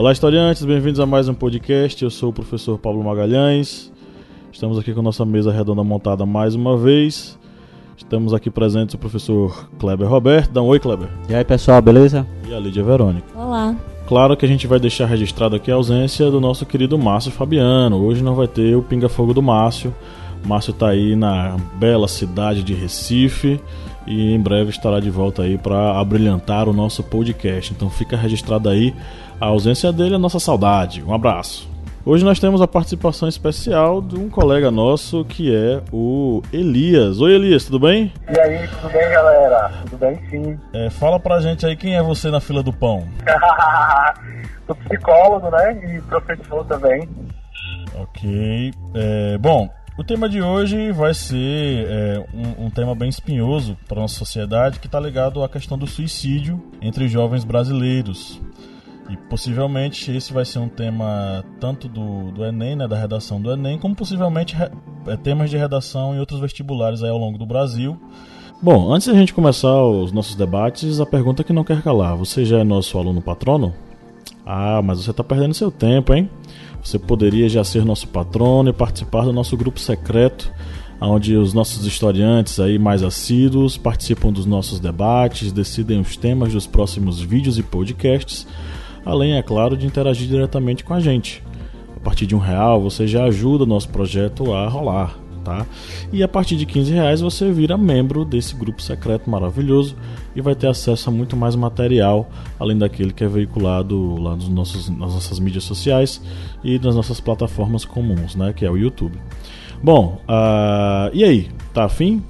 Olá, historiantes, bem-vindos a mais um podcast. Eu sou o professor Pablo Magalhães. Estamos aqui com nossa mesa redonda montada mais uma vez. Estamos aqui presentes o professor Kleber Roberto. Dá um oi, Kleber. E aí, pessoal, beleza? E a Lídia Verônica. Olá. Claro que a gente vai deixar registrado aqui a ausência do nosso querido Márcio Fabiano. Hoje não vai ter o pinga-fogo do Márcio. Márcio está aí na bela cidade de Recife e em breve estará de volta aí para abrilhantar o nosso podcast. Então fica registrado aí a ausência dele, a nossa saudade. Um abraço. Hoje nós temos a participação especial de um colega nosso que é o Elias. Oi Elias, tudo bem? E aí, tudo bem, galera? Tudo bem, sim. É, fala pra gente aí quem é você na fila do pão. Sou psicólogo, né? E professor também. Ok. É, bom, o tema de hoje vai ser é, um, um, tema bem espinhoso para nossa sociedade que está ligado à questão do suicídio entre jovens brasileiros. E possivelmente esse vai ser um tema tanto do, do Enem, né, da redação do Enem, como possivelmente re, é, temas de redação em outros vestibulares aí ao longo do Brasil. Bom, antes da gente começar os nossos debates, a pergunta que não quer calar: você já é nosso aluno patrono? Ah, mas você está perdendo seu tempo, hein? Você poderia já ser nosso patrono e participar do nosso grupo secreto, onde os nossos historiantes aí mais assíduos participam dos nossos debates, decidem os temas dos próximos vídeos e podcasts além, é claro, de interagir diretamente com a gente. A partir de um real você já ajuda o nosso projeto a rolar. Tá? E a partir de 15 reais você vira membro desse grupo secreto maravilhoso e vai ter acesso a muito mais material, além daquele que é veiculado lá nos nossos, nas nossas mídias sociais e nas nossas plataformas comuns, né? que é o YouTube. Bom, uh, e aí? Tá afim?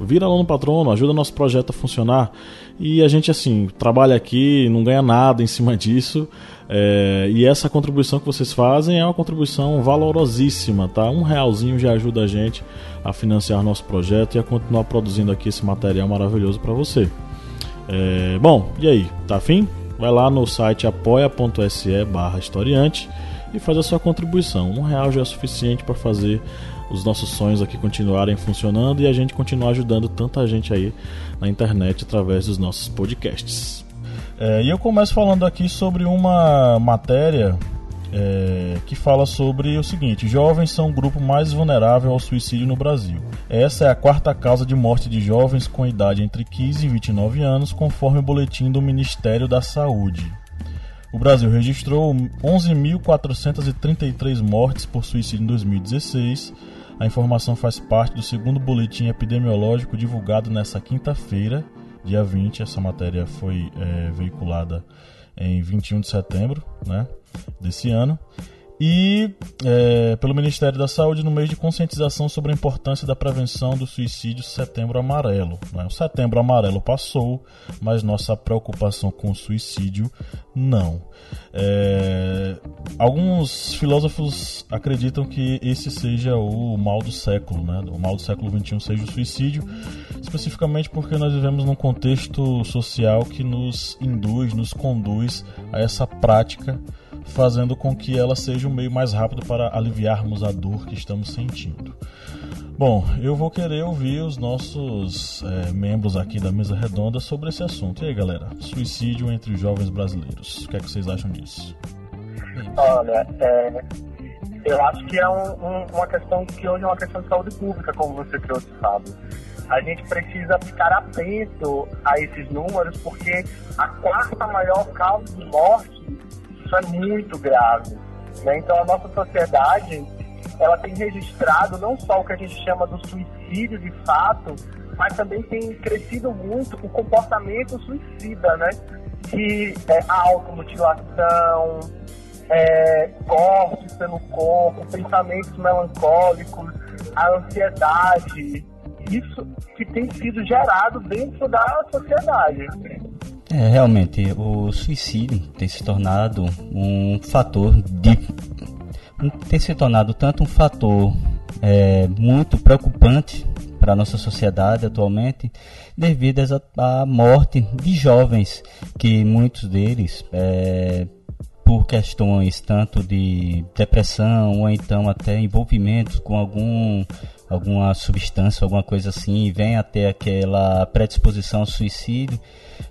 Vira aluno patrono, ajuda nosso projeto a funcionar. E a gente, assim, trabalha aqui, não ganha nada em cima disso. É, e essa contribuição que vocês fazem é uma contribuição valorosíssima, tá? Um realzinho já ajuda a gente a financiar nosso projeto e a continuar produzindo aqui esse material maravilhoso para você. É, bom, e aí, tá afim? Vai lá no site apoia.se barra historiante e faz a sua contribuição. Um real já é suficiente para fazer os nossos sonhos aqui continuarem funcionando e a gente continuar ajudando tanta gente aí na internet através dos nossos podcasts. É, e eu começo falando aqui sobre uma matéria é, que fala sobre o seguinte: jovens são o grupo mais vulnerável ao suicídio no Brasil. Essa é a quarta causa de morte de jovens com idade entre 15 e 29 anos, conforme o boletim do Ministério da Saúde. O Brasil registrou 11.433 mortes por suicídio em 2016 a informação faz parte do segundo boletim epidemiológico divulgado nesta quinta-feira, dia 20. Essa matéria foi é, veiculada em 21 de setembro né, desse ano e é, pelo Ministério da Saúde no mês de conscientização sobre a importância da prevenção do suicídio Setembro Amarelo. Né? O Setembro Amarelo passou, mas nossa preocupação com o suicídio não. É, alguns filósofos acreditam que esse seja o mal do século, né? o mal do século XXI seja o suicídio, especificamente porque nós vivemos num contexto social que nos induz, nos conduz a essa prática fazendo com que ela seja um meio mais rápido para aliviarmos a dor que estamos sentindo. Bom, eu vou querer ouvir os nossos é, membros aqui da mesa redonda sobre esse assunto. E aí, galera? Suicídio entre jovens brasileiros. O que é que vocês acham disso? Olha, é, eu acho que é um, um, uma questão que hoje é uma questão de saúde pública, como você trouxe, Fábio. A gente precisa ficar atento a esses números, porque a quarta maior causa de morte isso é muito grave. Né? Então a nossa sociedade ela tem registrado não só o que a gente chama do suicídio de fato, mas também tem crescido muito o comportamento suicida, né? Que é automutilação, é, cortes pelo corpo, pensamentos melancólicos, a ansiedade, isso que tem sido gerado dentro da sociedade. É, realmente, o suicídio tem se tornado um fator de. tem se tornado tanto um fator é, muito preocupante para a nossa sociedade atualmente, devido à morte de jovens, que muitos deles, é, por questões tanto de depressão ou então até envolvimento com algum alguma substância, alguma coisa assim, vem até aquela predisposição ao suicídio,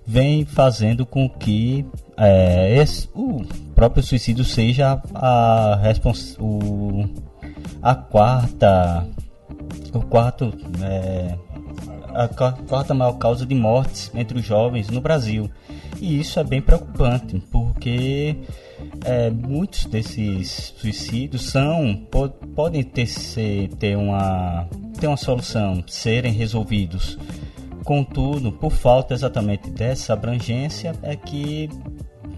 vem fazendo com que é, esse, o próprio suicídio seja a, a, o, a quarta o quarto é, a quarta maior causa de mortes entre os jovens no Brasil. E isso é bem preocupante porque é, muitos desses suicídios são podem ter, ser, ter uma ter uma solução serem resolvidos Contudo, por falta exatamente dessa abrangência, é que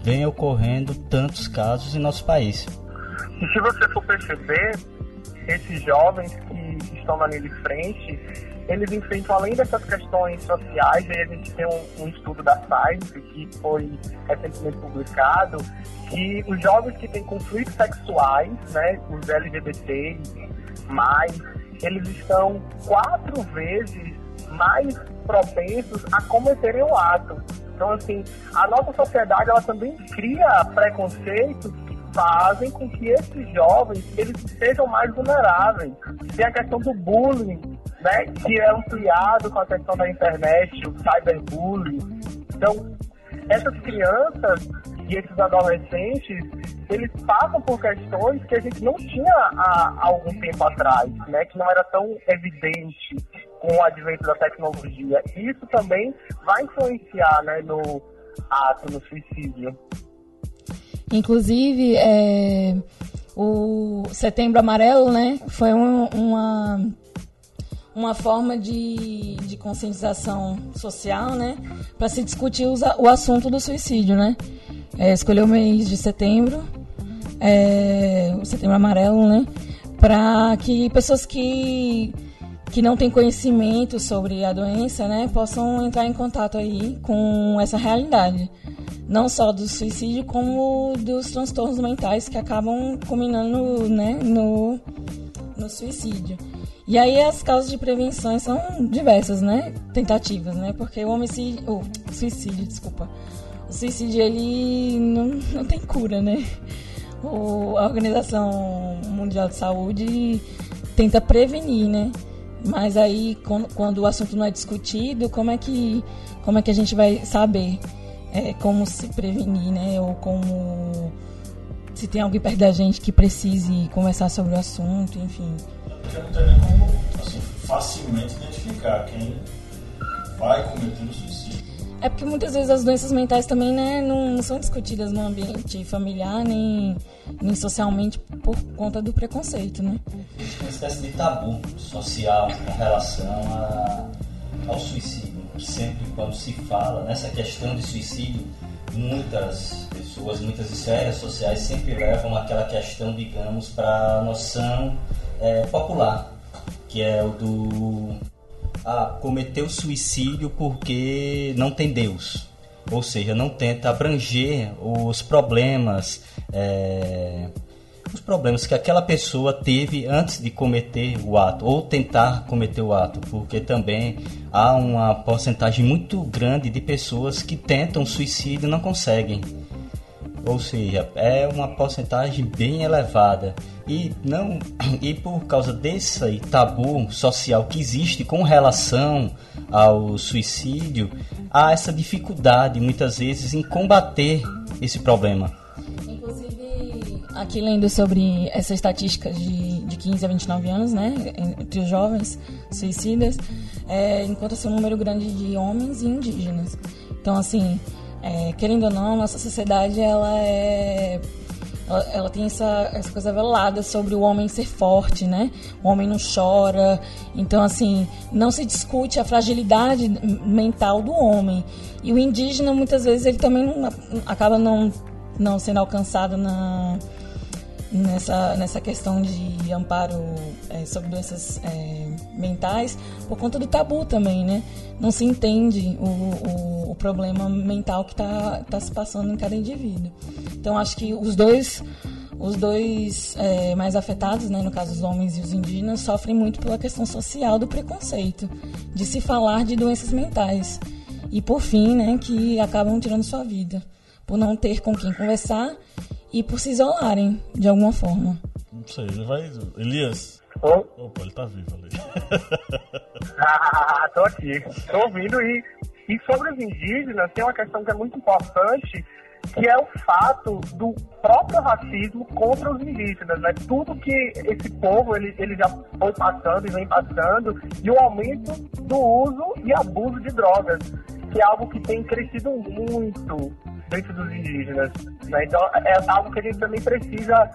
vem ocorrendo tantos casos em nosso país. E se você for perceber, esses jovens que estão na linha de frente, eles enfrentam, além dessas questões sociais, aí a gente tem um, um estudo da Science que foi recentemente publicado, que os jovens que têm conflitos sexuais, né, os LGBT, mais, eles estão quatro vezes mais propensos a cometerem o ato. Então, assim, a nossa sociedade ela também cria preconceitos que fazem com que esses jovens eles sejam mais vulneráveis. Tem a questão do bullying, né, que é ampliado com a questão da internet, o cyberbullying. Então, essas crianças e esses adolescentes, eles passam por questões que a gente não tinha há, algum tempo atrás, né, que não era tão evidente com o advento da tecnologia. Isso também vai influenciar né, no ato, no suicídio. Inclusive, é, o Setembro Amarelo né, foi um, uma, uma forma de, de conscientização social né, para se discutir os, o assunto do suicídio. Né? É, escolheu o mês de setembro, é, o Setembro Amarelo, né, para que pessoas que que não têm conhecimento sobre a doença, né, possam entrar em contato aí com essa realidade, não só do suicídio como dos transtornos mentais que acabam culminando, né, no, no suicídio. E aí as causas de prevenção são diversas, né, tentativas, né, porque o homicídio, o suicídio, desculpa, o suicídio ele não, não tem cura, né. O, a Organização Mundial de Saúde tenta prevenir, né? Mas aí, quando, quando, o assunto não é discutido, como é que, como é que a gente vai saber é, como se prevenir, né? Ou como se tem alguém perto da gente que precise conversar sobre o assunto, enfim. Porque não tem nem como assim, facilmente identificar quem vai cometer o suicídio. É porque muitas vezes as doenças mentais também né, não, não são discutidas no ambiente familiar nem, nem socialmente por conta do preconceito, né? Existe uma espécie de tabu social com relação a, ao suicídio. Sempre quando se fala nessa questão de suicídio, muitas pessoas, muitas esferas sociais sempre levam aquela questão, digamos, para a noção é, popular, que é o do ah, cometeu suicídio porque não tem Deus. Ou seja, não tenta abranger os problemas, é, os problemas que aquela pessoa teve antes de cometer o ato, ou tentar cometer o ato, porque também há uma porcentagem muito grande de pessoas que tentam suicídio e não conseguem. Ou seja, é uma porcentagem bem elevada e não e por causa desse tabu social que existe com relação ao suicídio, há essa dificuldade muitas vezes em combater esse problema. Inclusive, aqui lendo sobre essa estatística de, de 15 a 29 anos, né, entre os jovens suicidas, é, encontra-se um número grande de homens e indígenas. Então, assim, é, querendo ou não, nossa sociedade ela é ela, ela, tem essa, essa coisa velada sobre o homem ser forte, né? O homem não chora. Então, assim, não se discute a fragilidade mental do homem. E o indígena, muitas vezes, ele também não, acaba não, não sendo alcançado na, nessa, nessa questão de amparo é, sobre doenças é, mentais por conta do tabu também, né? Não se entende o, o, o problema mental que está tá se passando em cada indivíduo. Então, acho que os dois os dois é, mais afetados, né, no caso os homens e os indígenas, sofrem muito pela questão social do preconceito, de se falar de doenças mentais. E por fim, né, que acabam tirando sua vida, por não ter com quem conversar e por se isolarem de alguma forma. Não sei, ele vai. Elias. Ô, Opa, ele tá vivo ali. Ah, tô aqui, tô ouvindo e, e sobre os indígenas tem uma questão que é muito importante, que é o fato do próprio racismo contra os indígenas, né? Tudo que esse povo ele, ele já foi passando e vem passando e o aumento do uso e abuso de drogas, que é algo que tem crescido muito dentro dos indígenas, né? Então é algo que a gente também precisa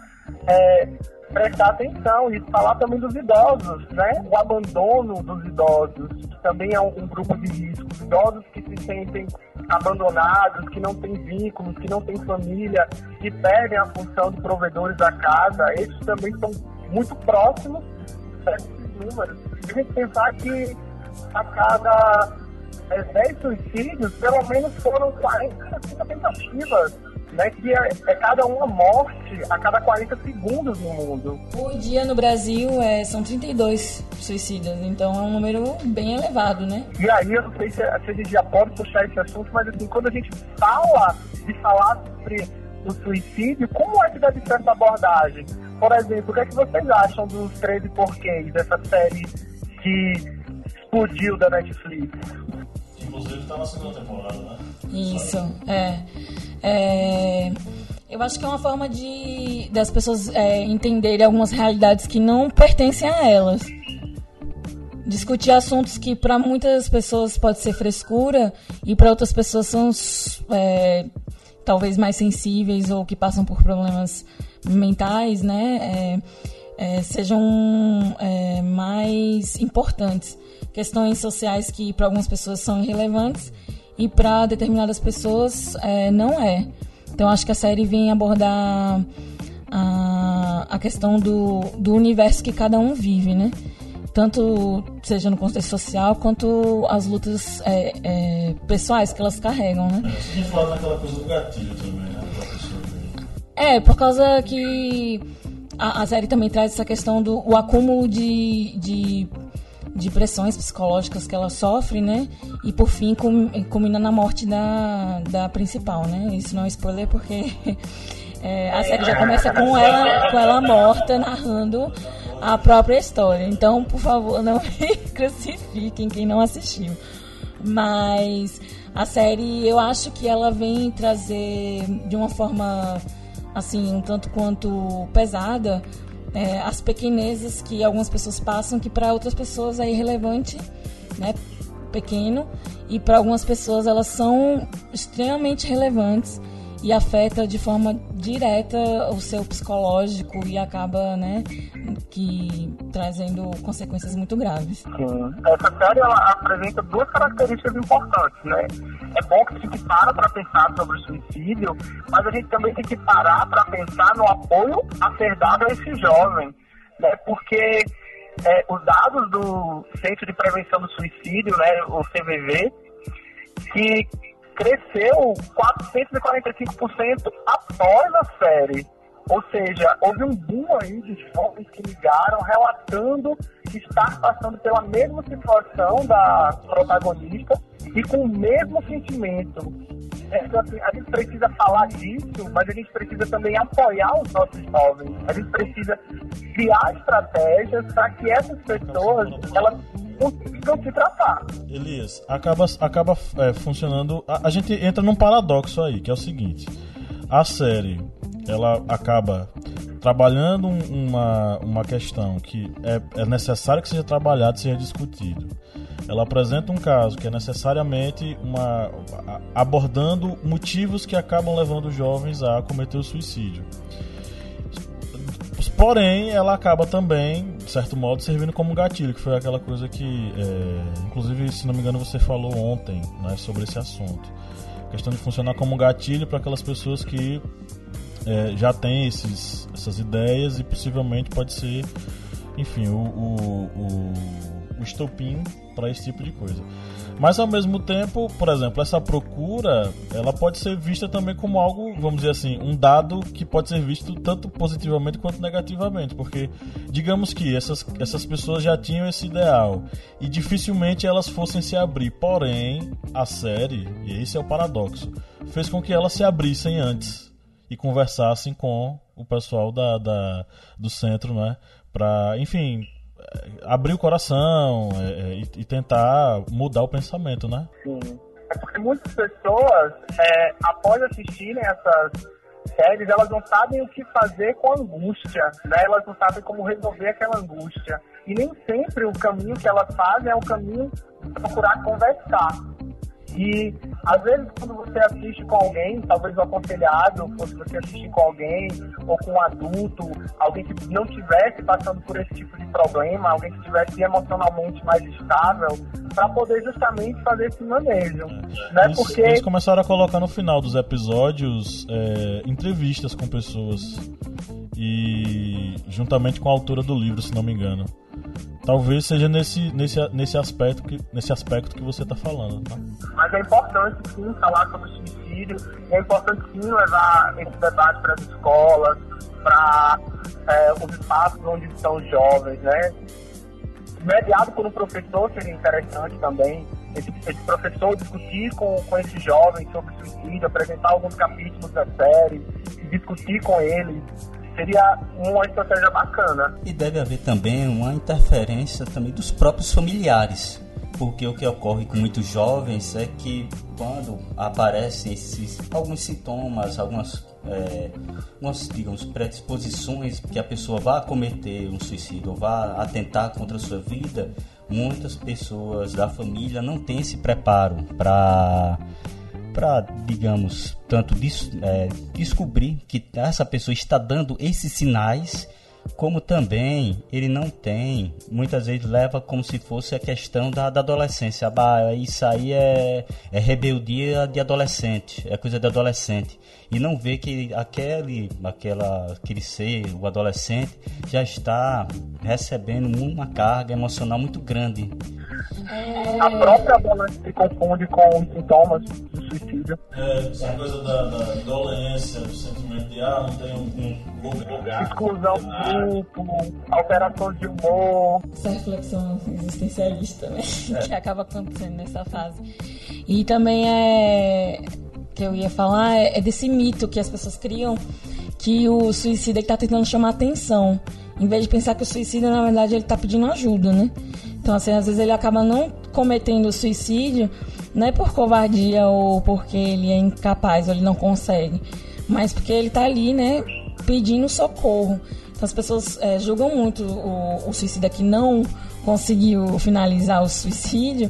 é, prestar atenção e falar também dos idosos, né? O abandono dos idosos, que também é um, um grupo de risco. Os idosos que se sentem abandonados, que não têm vínculos, que não têm família, que perdem a função de provedores da casa, esses também são muito próximos desses números. A gente pensar que a cada é, 10 suicídios, pelo menos foram 40, 50 tentativas né, que é, é, cada uma morte a cada 40 segundos no mundo. Por dia no Brasil é, são 32 suicidas, então é um número bem elevado, né? E aí, eu não sei se, se a gente já pode puxar esse assunto, mas assim, quando a gente fala de falar sobre o suicídio, como é que deve ser essa abordagem? Por exemplo, o que é que vocês acham dos 13 porquês, dessa série que explodiu da Netflix? Inclusive tá na segunda temporada, né? Isso, é. É, eu acho que é uma forma de das pessoas é, entenderem algumas realidades que não pertencem a elas. Discutir assuntos que para muitas pessoas pode ser frescura e para outras pessoas são é, talvez mais sensíveis ou que passam por problemas mentais, né? É, é, sejam é, mais importantes. Questões sociais que para algumas pessoas são irrelevantes e para determinadas pessoas é, não é. Então acho que a série vem abordar a, a questão do, do universo que cada um vive, né? Tanto seja no contexto social quanto as lutas é, é, pessoais que elas carregam, né? Você tinha falado naquela coisa do gatilho também, né? É, por causa que a, a, série também traz essa questão do o acúmulo de, de de pressões psicológicas que ela sofre, né? E por fim culmina na morte da, da principal, né? Isso não é spoiler porque é, a série já começa com ela, com ela morta narrando a própria história. Então, por favor, não me crucifiquem quem não assistiu. Mas a série, eu acho que ela vem trazer de uma forma assim, um tanto quanto pesada, é, as pequenezes que algumas pessoas passam, que para outras pessoas é irrelevante, né, pequeno, e para algumas pessoas elas são extremamente relevantes e afeta de forma direta o seu psicológico e acaba, né, que trazendo consequências muito graves. Sim. Essa série ela apresenta duas características importantes, né? É bom que gente para para pensar sobre o suicídio, mas a gente também tem que parar para pensar no apoio a ser dado a esse jovem, né? Porque é, os dados do Centro de Prevenção do Suicídio, né, o CVV, que cresceu 445% após a série. Ou seja, houve um boom aí de jovens que ligaram relatando estar passando pela mesma situação da protagonista e com o mesmo sentimento. Então, assim, a gente precisa falar disso, mas a gente precisa também apoiar os nossos jovens. A gente precisa criar estratégias para que essas pessoas elas se tratar. Elias, acaba, acaba é, funcionando. A, a gente entra num paradoxo aí, que é o seguinte: a série ela acaba trabalhando uma, uma questão que é, é necessário que seja trabalhado, seja discutido. Ela apresenta um caso que é necessariamente uma abordando motivos que acabam levando os jovens a cometer o suicídio. Porém, ela acaba também, certo modo, servindo como gatilho, que foi aquela coisa que, é, inclusive, se não me engano, você falou ontem né, sobre esse assunto. A questão de funcionar como gatilho para aquelas pessoas que é, já tem esses, essas ideias e possivelmente pode ser, enfim, o, o, o, o estopim para esse tipo de coisa. Mas ao mesmo tempo, por exemplo, essa procura, ela pode ser vista também como algo, vamos dizer assim, um dado que pode ser visto tanto positivamente quanto negativamente, porque digamos que essas, essas pessoas já tinham esse ideal e dificilmente elas fossem se abrir. Porém, a série, e esse é o paradoxo, fez com que elas se abrissem antes e conversassem com o pessoal da, da do centro, né? Para, enfim, abrir o coração é, é, e, e, tentar mudar o pensamento, né? Sim. É porque muitas pessoas, é, após assistirem essas séries, elas não sabem o que fazer com a angústia, né? Elas não sabem como resolver aquela angústia. E nem sempre o caminho que elas fazem é o caminho de procurar conversar. E às vezes quando você assiste com alguém, talvez o aconselhado, ou se você assistir com alguém, ou com um adulto, alguém que não estivesse passando por esse tipo de problema, alguém que estivesse emocionalmente mais estável, para poder justamente fazer esse manejo. Né? Eles, Porque... eles começaram a colocar no final dos episódios é, entrevistas com pessoas. E juntamente com a autora do livro, se não me engano. Talvez seja nesse, nesse, nesse, aspecto, que, nesse aspecto que você está falando. Tá? Mas é importante sim falar sobre suicídio, é importante sim levar esse debate para as escolas, para é, os espaços onde estão os jovens, né? Mediado por um professor seria interessante também, esse, esse professor discutir com, com esses jovens sobre suicídio, apresentar alguns capítulos da série, discutir com eles seria uma estratégia bacana. E deve haver também uma interferência também dos próprios familiares. Porque o que ocorre com muitos jovens é que quando aparecem esses, alguns sintomas, algumas, é, algumas, digamos, predisposições que a pessoa vá cometer um suicídio vá atentar contra a sua vida, muitas pessoas da família não têm esse preparo para para, digamos, tanto des, é, descobrir que essa pessoa está dando esses sinais, como também ele não tem, muitas vezes leva como se fosse a questão da, da adolescência. Bah, isso aí é, é rebeldia de adolescente, é coisa de adolescente. E não vê que aquele, aquela, aquele ser, o adolescente, já está recebendo uma carga emocional muito grande a própria adolescente se confunde com os sintomas do suicídio. É, essa coisa da, da dolência, do sentimento de, ah, não tem um, um lugar. Exclusão do grupo, alterações de humor. Essa reflexão existencialista, né? É. que acaba acontecendo nessa fase. E também é que eu ia falar é, é desse mito que as pessoas criam que o suicida está tentando chamar atenção, em vez de pensar que o suicida na verdade ele está pedindo ajuda, né? Então, assim, às vezes ele acaba não cometendo suicídio, não é por covardia ou porque ele é incapaz ou ele não consegue, mas porque ele está ali, né, pedindo socorro. Então, as pessoas é, julgam muito o, o suicida que não conseguiu finalizar o suicídio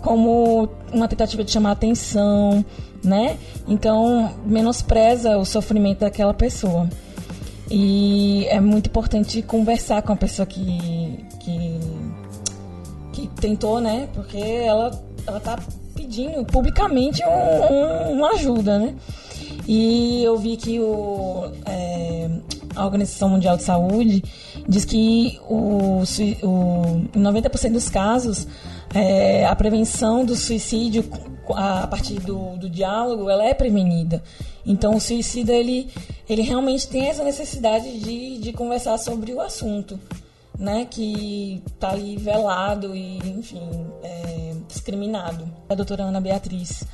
como uma tentativa de chamar atenção, né? Então, menospreza o sofrimento daquela pessoa. E é muito importante conversar com a pessoa que, que que tentou, né? Porque ela, ela tá pedindo publicamente um, um, uma ajuda, né? E eu vi que o, é, a Organização Mundial de Saúde diz que o, o, em 90% dos casos é, a prevenção do suicídio a partir do, do diálogo ela é prevenida. Então o suicida ele, ele realmente tem essa necessidade de, de conversar sobre o assunto né, que está ali velado e, enfim, é, discriminado. A doutora Ana Beatriz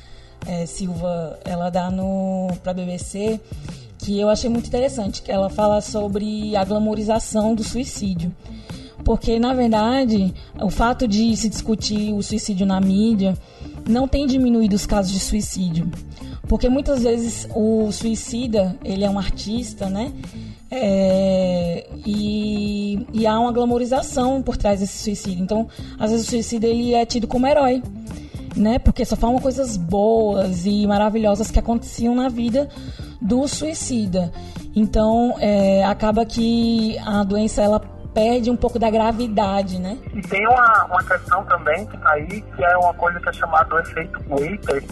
é, Silva, ela dá no para a BBC que eu achei muito interessante, que ela fala sobre a glamorização do suicídio. Porque, na verdade, o fato de se discutir o suicídio na mídia não tem diminuído os casos de suicídio. Porque muitas vezes o suicida, ele é um artista, né? É, e, e, há uma glamorização por trás desse suicídio. Então, às vezes o suicídio ele é tido como herói, né? Porque só falam coisas boas e maravilhosas que aconteciam na vida do suicida. Então, é, acaba que a doença ela perde um pouco da gravidade, né? E tem uma, uma questão também tá aí, que é uma coisa que é chamada do efeito Waiter,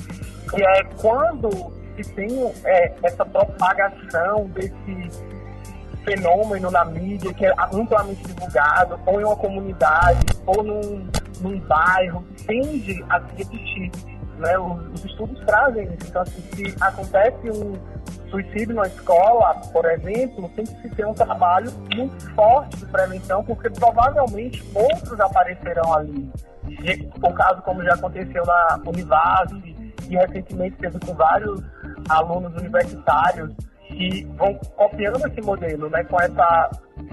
que é quando que tem é, essa propagação desse fenômeno na mídia que é amplamente divulgado, ou em uma comunidade, ou num, num bairro, tende a se repetir. Né? Os, os estudos trazem isso. Então, assim, se acontece um suicídio na escola, por exemplo, tem que se ter um trabalho muito forte de prevenção, porque provavelmente outros aparecerão ali. O caso como já aconteceu na Univas e recentemente teve com vários alunos universitários que vão copiando esse modelo, né, com essa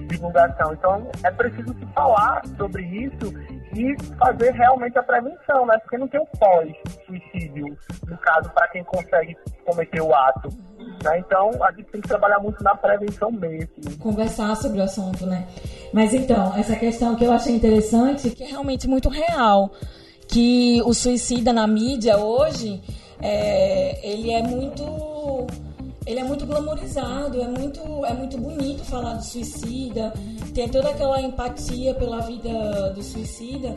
divulgação. Então, é preciso se falar sobre isso e fazer realmente a prevenção, né, porque não tem o pós-suicídio, no caso, para quem consegue cometer o ato. Né? Então, a gente tem que trabalhar muito na prevenção mesmo. Conversar sobre o assunto, né? Mas então, essa questão que eu achei interessante, que é realmente muito real, que o suicida na mídia hoje, é, ele é muito ele é muito glamorizado, é muito, é muito bonito falar do suicida, tem toda aquela empatia pela vida do suicida,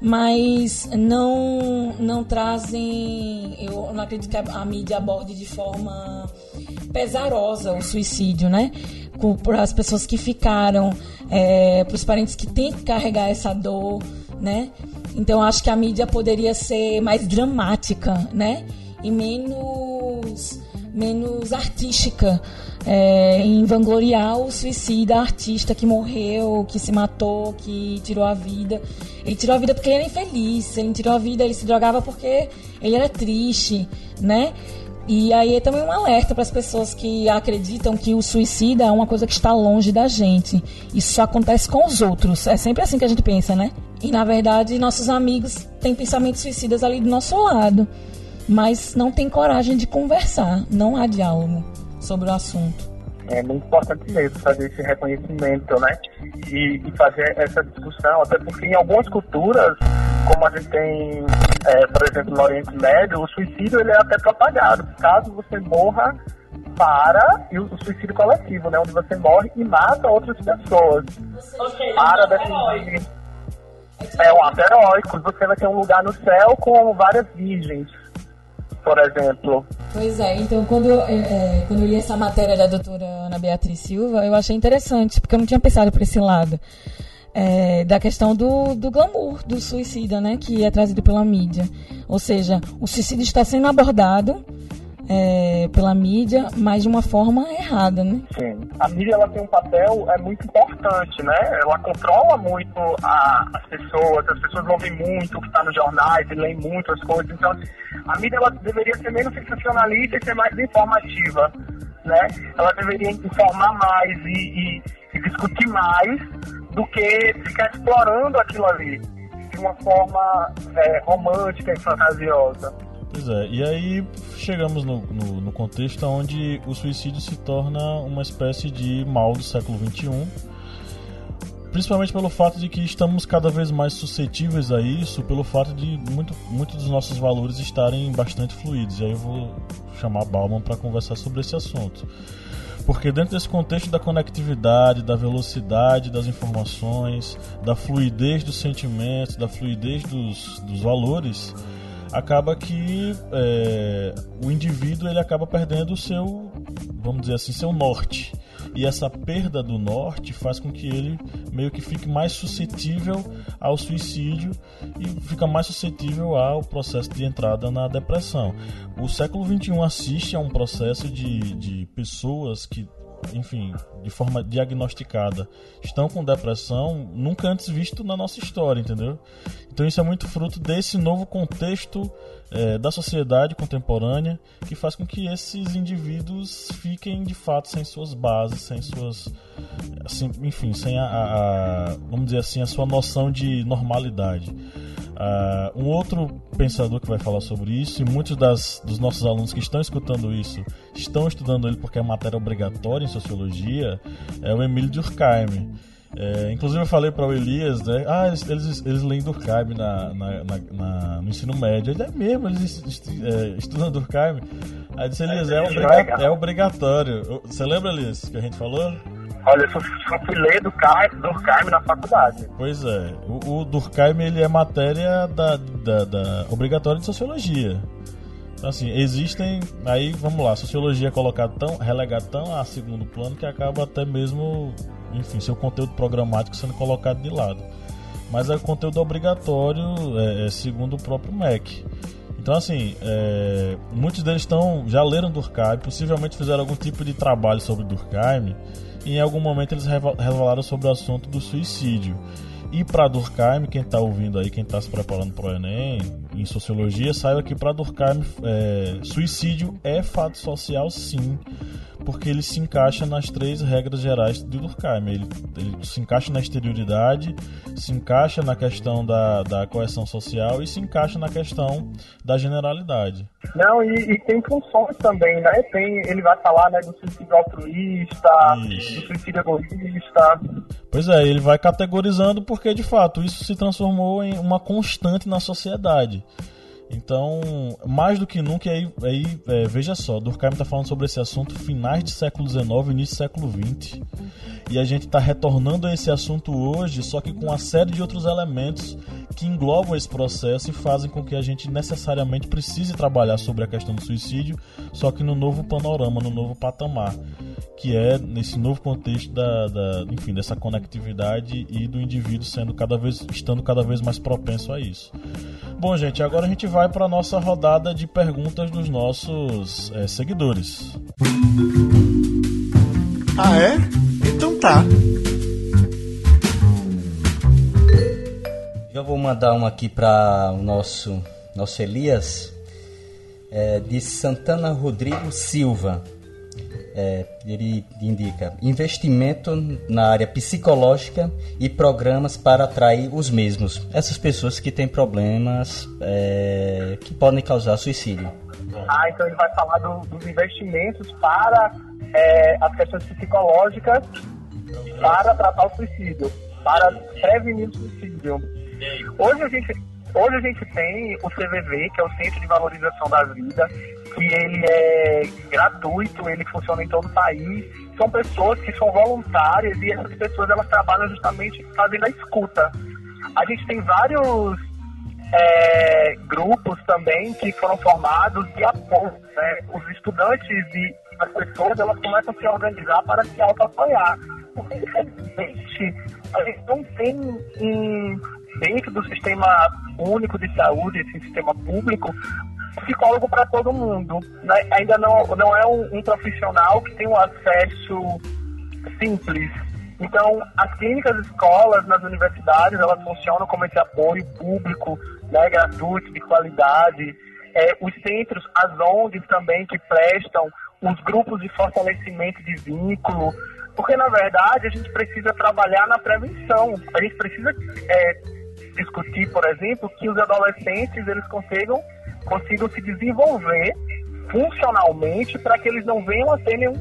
mas não, não trazem, eu não acredito que a, mídia aborde de forma pesarosa o suicídio, né? Para as pessoas que ficaram, é, para os parentes que têm que carregar essa dor, né? Então acho que a mídia poderia ser mais dramática, né? E menos menos artística é, em vangloriar o suicida artista que morreu, que se matou, que tirou a vida. Ele tirou a vida porque ele era infeliz, ele tirou a vida, ele se drogava porque ele era triste, né? E aí é também um alerta para as pessoas que acreditam que o suicida é uma coisa que está longe da gente. Isso só acontece com os outros. É sempre assim que a gente pensa, né? E na verdade, nossos amigos têm pensamentos suicidas ali do nosso lado mas não tem coragem de conversar, não há diálogo sobre o assunto. É muito importante mesmo fazer esse reconhecimento, né? E, e fazer essa discussão, até porque em algumas culturas, como a gente tem, é, por exemplo, no Oriente Médio, o suicídio ele é até propagado. Caso você morra para e o suicídio coletivo, né? Onde você morre e mata outras pessoas. Seja, para definir. É um ato heróico. Você vai ter um lugar no céu com várias virgens por exemplo. Pois é, então quando eu, é, é, quando eu li essa matéria da doutora Ana Beatriz Silva, eu achei interessante, porque eu não tinha pensado por esse lado. É, da questão do, do glamour do suicida, né, que é trazido pela mídia. Ou seja, o suicídio está sendo abordado é, pela mídia, mas de uma forma errada, né? Sim. A mídia ela tem um papel é muito importante, né? Ela controla muito a, as pessoas, as pessoas ouvem muito o que está nos jornais e leem muito as coisas. Então, a mídia ela deveria ser menos sensacionalista e ser mais informativa, né? Ela deveria informar mais e, e, e discutir mais do que ficar explorando aquilo ali de uma forma é, romântica e fantasiosa. Pois é, e aí chegamos no, no, no, contexto onde o suicídio se torna uma espécie de mal do século XXI, principalmente pelo fato de que estamos cada vez mais suscetíveis a isso, pelo fato de muito, muito dos nossos valores estarem bastante fluidos. E aí eu vou chamar Bauman para conversar sobre esse assunto. Porque dentro desse contexto da conectividade, da velocidade das informações, da fluidez dos sentimentos, da fluidez dos, dos valores, acaba que é, o indivíduo ele acaba perdendo o seu, vamos dizer assim, seu norte. E essa perda do norte faz com que ele meio que fique mais suscetível ao suicídio e fica mais suscetível ao processo de entrada na depressão. O século XXI assiste a um processo de, de pessoas que enfim, de forma diagnosticada, estão com depressão nunca antes visto na nossa história, entendeu? Então isso é muito fruto desse novo contexto é, da sociedade contemporânea que faz com que esses indivíduos fiquem de fato sem suas bases, sem suas, assim, enfim, sem a, a, vamos dizer assim, a sua noção de normalidade. Uh, um outro pensador que vai falar sobre isso, e muitos das, dos nossos alunos que estão escutando isso estão estudando ele porque é matéria obrigatória em sociologia, é o Emílio Durkheim. É, inclusive eu falei para o Elias, né? Ah, eles, eles, eles leem Durkheim na, na, na, na, no ensino médio. Ele é mesmo, eles é, estudam Durkheim. Aí disse, Elias, é, obriga é obrigatório. Você lembra, Elias, que a gente falou? Olha, eu só, fui ler Durkheim, Durkheim na faculdade. Pois é, o, o Durkheim ele é matéria da, da, da obrigatória de sociologia. Então, assim, existem. Aí, vamos lá, sociologia é colocada tão, relegada tão a segundo plano que acaba até mesmo, enfim, seu conteúdo programático sendo colocado de lado. Mas é conteúdo obrigatório, é, é, segundo o próprio MEC. Então, assim, é, muitos deles estão já leram Durkheim, possivelmente fizeram algum tipo de trabalho sobre Durkheim, e em algum momento eles revelaram sobre o assunto do suicídio. E para Durkheim, quem está ouvindo aí, quem está se preparando para o Enem, em sociologia, saiba que para Durkheim, é, suicídio é fato social, sim porque ele se encaixa nas três regras gerais de Durkheim. Ele, ele se encaixa na exterioridade, se encaixa na questão da, da coesão social e se encaixa na questão da generalidade. Não, e, e tem funções também, né? Tem, ele vai falar né, do suicídio altruísta, isso. do suicídio egoísta. Pois é, ele vai categorizando porque de fato isso se transformou em uma constante na sociedade. Então, mais do que nunca, aí, aí é, veja só, Durkheim está falando sobre esse assunto finais de século XIX início do século XX. E a gente está retornando a esse assunto hoje, só que com uma série de outros elementos que englobam esse processo e fazem com que a gente necessariamente precise trabalhar sobre a questão do suicídio, só que no novo panorama, no novo patamar, que é nesse novo contexto da, da enfim, dessa conectividade e do indivíduo sendo cada vez estando cada vez mais propenso a isso. Bom, gente, agora a gente vai para nossa rodada de perguntas dos nossos é, seguidores. Ah, é? Então tá. Eu vou mandar uma aqui para o nosso, nosso Elias, é, de Santana Rodrigo Silva. É, ele indica investimento na área psicológica e programas para atrair os mesmos. Essas pessoas que têm problemas é, que podem causar suicídio. Ah, então ele vai falar do, dos investimentos para é, as questões psicológicas para tratar o suicídio, para prevenir o suicídio. Hoje a gente, hoje a gente tem o CVV, que é o Centro de Valorização da Vida, que ele é gratuito, ele funciona em todo o país. São pessoas que são voluntárias e essas pessoas elas trabalham justamente fazendo a escuta. A gente tem vários é, grupos também que foram formados de apoio. Né? Os estudantes e as pessoas elas começam a se organizar para se auto-apoiar. Porque, infelizmente, a gente não tem um, dentro do sistema único de saúde, esse sistema público, psicólogo para todo mundo. Né? Ainda não, não é um, um profissional que tem um acesso simples então, as clínicas escolas nas universidades, elas funcionam como esse apoio público, né, gratuito, de qualidade. É, os centros, as ONGs também que prestam, os grupos de fortalecimento de vínculo, porque, na verdade, a gente precisa trabalhar na prevenção. A gente precisa é, discutir, por exemplo, que os adolescentes eles consigam, consigam se desenvolver funcionalmente para que eles não venham a ter nenhum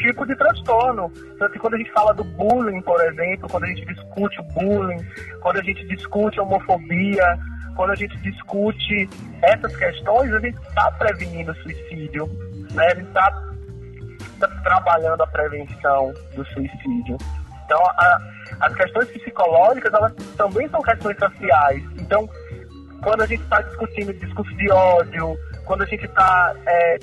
tipo de transtorno. Então, quando a gente fala do bullying, por exemplo, quando a gente discute bullying, quando a gente discute homofobia, quando a gente discute essas questões, a gente está prevenindo suicídio, né? a gente está tá trabalhando a prevenção do suicídio. Então, a, as questões psicológicas, elas também são questões sociais. Então, quando a gente está discutindo discurso de ódio, quando a gente está é,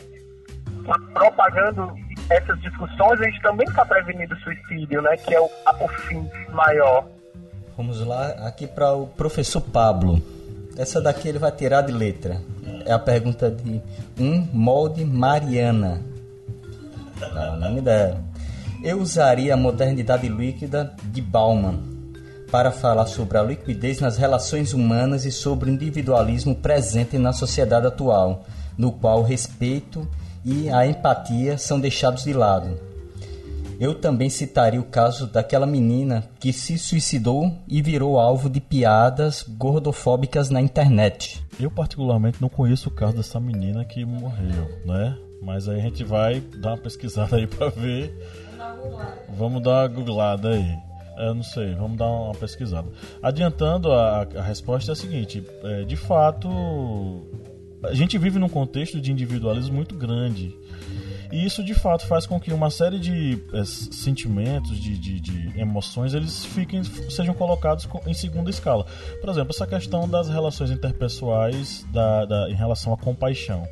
propagando essas discussões, a gente também está prevenindo o suicídio, né? Que é o, o fim maior. Vamos lá, aqui para o professor Pablo. Essa daqui ele vai tirar de letra. É a pergunta de um molde Mariana. Não, nome dela. Eu usaria a modernidade líquida de Bauman para falar sobre a liquidez nas relações humanas e sobre o individualismo presente na sociedade atual, no qual o respeito e a empatia são deixados de lado. Eu também citaria o caso daquela menina que se suicidou e virou alvo de piadas gordofóbicas na internet. Eu particularmente não conheço o caso dessa menina que morreu, né? Mas aí a gente vai dar uma pesquisada aí para ver. Vamos dar uma googlada aí. Eu não sei, vamos dar uma pesquisada. Adiantando, a, a resposta é a seguinte: é, de fato, a gente vive num contexto de individualismo muito grande. E isso de fato faz com que uma série de é, sentimentos, de, de, de, emoções, eles fiquem, sejam colocados em segunda escala. Por exemplo, essa questão das relações interpessoais da, da, em relação à compaixão.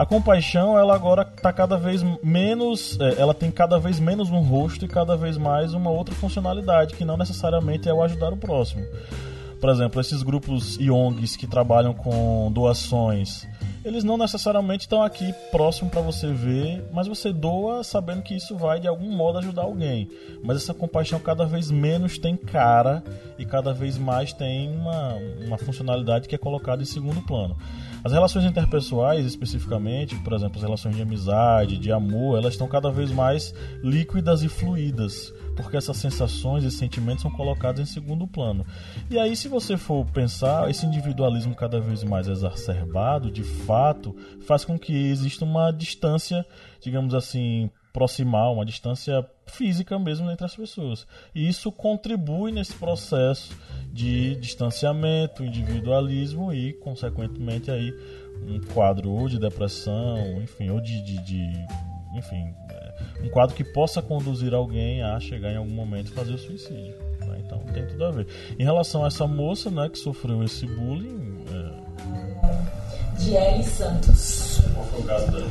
A compaixão, ela agora está cada vez menos, é, ela tem cada vez menos um rosto e cada vez mais uma outra funcionalidade, que não necessariamente é o ajudar o próximo. Por exemplo, esses grupos e ONGs que trabalham com doações, eles não necessariamente estão aqui próximo para você ver, mas você doa sabendo que isso vai de algum modo ajudar alguém. Mas essa compaixão cada vez menos tem cara e cada vez mais tem uma, uma funcionalidade que é colocada em segundo plano. As relações interpessoais, especificamente, por exemplo, as relações de amizade, de amor, elas estão cada vez mais líquidas e fluídas porque essas sensações e sentimentos são colocados em segundo plano. E aí, se você for pensar, esse individualismo cada vez mais exacerbado, de fato, faz com que exista uma distância, digamos assim, proximal, uma distância física mesmo entre as pessoas. E isso contribui nesse processo de distanciamento, individualismo e, consequentemente, aí um quadro ou de depressão, enfim, ou de, de, de enfim, um quadro que possa conduzir alguém a chegar em algum momento e fazer o suicídio. Né? Então tem tudo a ver. Em relação a essa moça né, que sofreu esse bullying. É... Diele Santos. Qual foi o caso dela?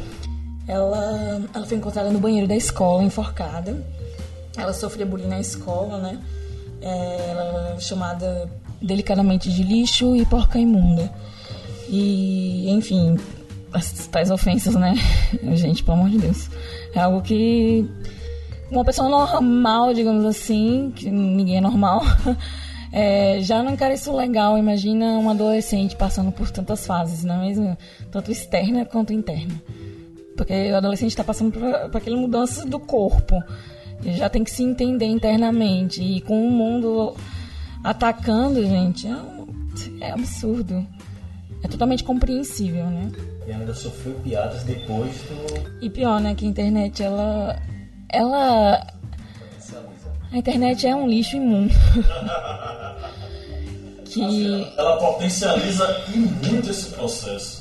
Ela, ela foi encontrada no banheiro da escola, enforcada. Ela sofria bullying na escola, né? É, ela era chamada delicadamente de lixo e porca imunda. E, enfim, as tais ofensas, né? Gente, pelo amor de Deus. É algo que uma pessoa normal, digamos assim, que ninguém é normal, é, já não encara isso legal. Imagina um adolescente passando por tantas fases, não é mesmo? Tanto externa quanto interna. Porque o adolescente está passando por, por aquelas mudanças do corpo. Ele já tem que se entender internamente. E com o mundo atacando, gente, é, é absurdo. É totalmente compreensível, né? E ainda sofreu piadas depois do. E pior, né? Que a internet, ela. Ela. A internet é um lixo imundo. que... Ela potencializa muito esse processo.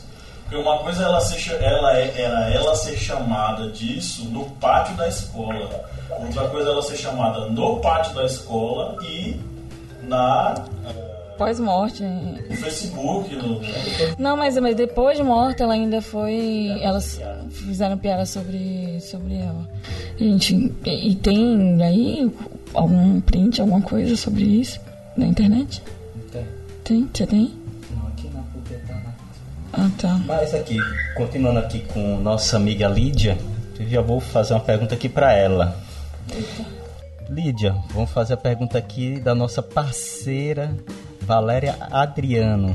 Porque uma coisa é ela ser, ela é, era ela ser chamada disso no pátio da escola. Outra coisa é ela ser chamada no pátio da escola e na pós-morte. No Facebook, no... Não, mas, mas depois de morta ela ainda foi. Elas fizeram piada sobre, sobre ela. Gente, e, e tem aí algum print, alguma coisa sobre isso na internet? Tem. Tem? Você tem? Ah, tá. Mas aqui, continuando aqui com nossa amiga Lídia, eu já vou fazer uma pergunta aqui para ela. Eita. Lídia, vamos fazer a pergunta aqui da nossa parceira Valéria Adriano.